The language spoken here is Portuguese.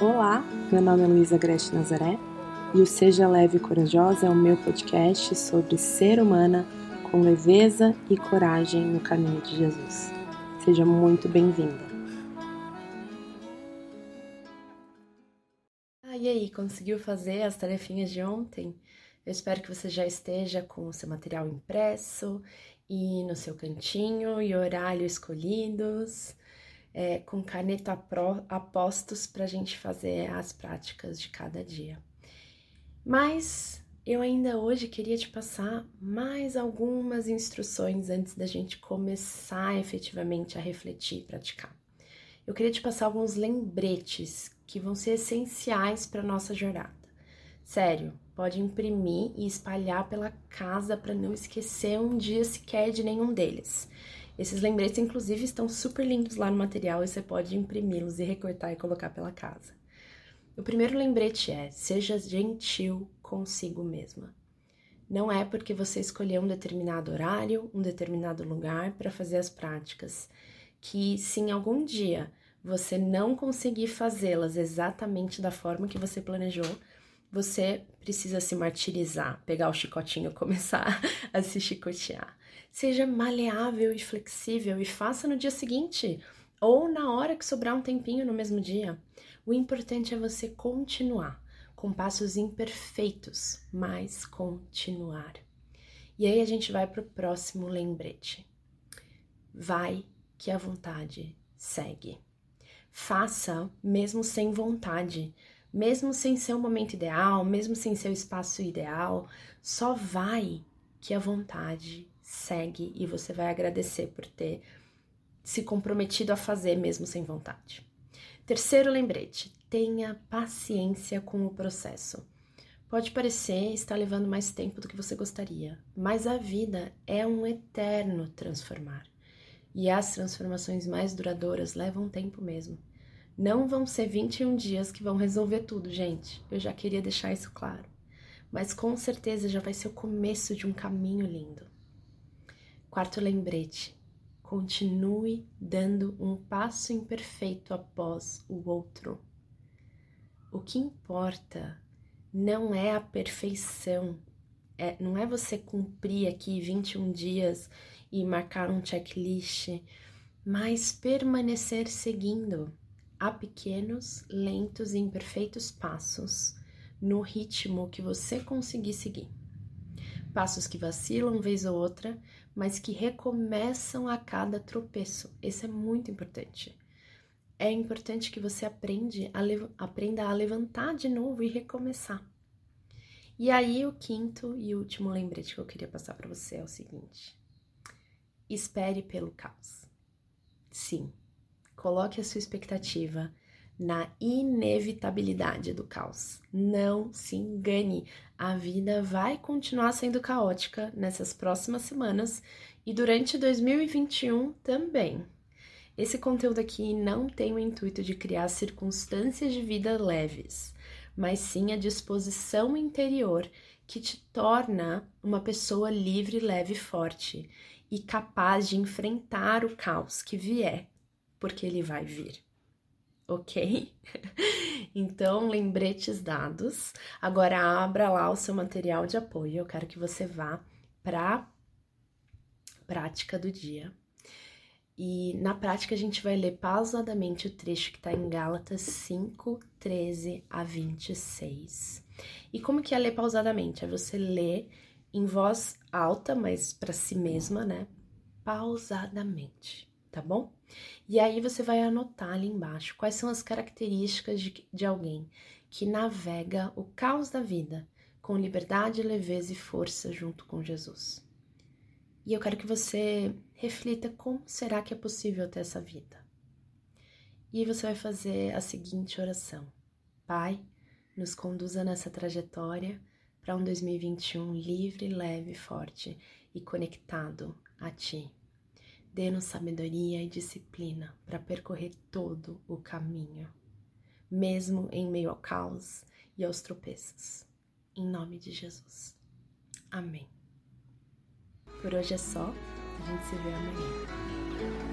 Olá, meu nome é Luísa Grete Nazaré e o Seja Leve e Corajosa é o meu podcast sobre ser humana com leveza e coragem no caminho de Jesus. Seja muito bem-vinda. Ah, e aí, conseguiu fazer as tarefinhas de ontem? Eu espero que você já esteja com o seu material impresso e no seu cantinho e horário escolhidos é, com caneta a postos para a gente fazer as práticas de cada dia. Mas eu ainda hoje queria te passar mais algumas instruções antes da gente começar efetivamente a refletir e praticar. Eu queria te passar alguns lembretes que vão ser essenciais para nossa jornada. Sério, pode imprimir e espalhar pela casa para não esquecer um dia sequer de nenhum deles. Esses lembretes, inclusive, estão super lindos lá no material e você pode imprimi-los e recortar e colocar pela casa. O primeiro lembrete é: seja gentil consigo mesma. Não é porque você escolheu um determinado horário, um determinado lugar para fazer as práticas, que se em algum dia você não conseguir fazê-las exatamente da forma que você planejou, você precisa se martirizar, pegar o chicotinho e começar a se chicotear. Seja maleável e flexível e faça no dia seguinte ou na hora que sobrar um tempinho no mesmo dia. O importante é você continuar com passos imperfeitos, mas continuar. E aí a gente vai para o próximo lembrete. Vai que a vontade segue. Faça mesmo sem vontade, mesmo sem ser o momento ideal, mesmo sem ser o espaço ideal, só vai que a vontade segue e você vai agradecer por ter se comprometido a fazer mesmo sem vontade. Terceiro lembrete: tenha paciência com o processo. Pode parecer estar levando mais tempo do que você gostaria, mas a vida é um eterno transformar. E as transformações mais duradouras levam tempo mesmo. Não vão ser 21 dias que vão resolver tudo, gente. Eu já queria deixar isso claro. Mas com certeza já vai ser o começo de um caminho lindo. Quarto lembrete: continue dando um passo imperfeito após o outro. O que importa não é a perfeição, é, não é você cumprir aqui 21 dias e marcar um checklist, mas permanecer seguindo a pequenos, lentos e imperfeitos passos no ritmo que você conseguir seguir. Passos que vacilam vez ou outra, mas que recomeçam a cada tropeço. Esse é muito importante. É importante que você aprende a aprenda a levantar de novo e recomeçar. E aí, o quinto e último lembrete que eu queria passar para você é o seguinte: espere pelo caos. Sim, coloque a sua expectativa na inevitabilidade do caos. Não se engane, a vida vai continuar sendo caótica nessas próximas semanas e durante 2021 também. Esse conteúdo aqui não tem o intuito de criar circunstâncias de vida leves, mas sim a disposição interior que te torna uma pessoa livre, leve e forte e capaz de enfrentar o caos que vier, porque ele vai vir ok? Então, lembretes dados. Agora abra lá o seu material de apoio. Eu quero que você vá para prática do dia. E na prática a gente vai ler pausadamente o trecho que está em Gálatas 5, 13 a 26. E como que é ler pausadamente? É você ler em voz alta, mas para si mesma, né? Pausadamente tá bom? E aí você vai anotar ali embaixo quais são as características de, de alguém que navega o caos da vida com liberdade, leveza e força junto com Jesus. E eu quero que você reflita como será que é possível ter essa vida. E você vai fazer a seguinte oração: Pai, nos conduza nessa trajetória para um 2021 livre, leve, forte e conectado a Ti. Dê-nos sabedoria e disciplina para percorrer todo o caminho, mesmo em meio ao caos e aos tropeços. Em nome de Jesus. Amém. Por hoje é só. A gente se vê amanhã.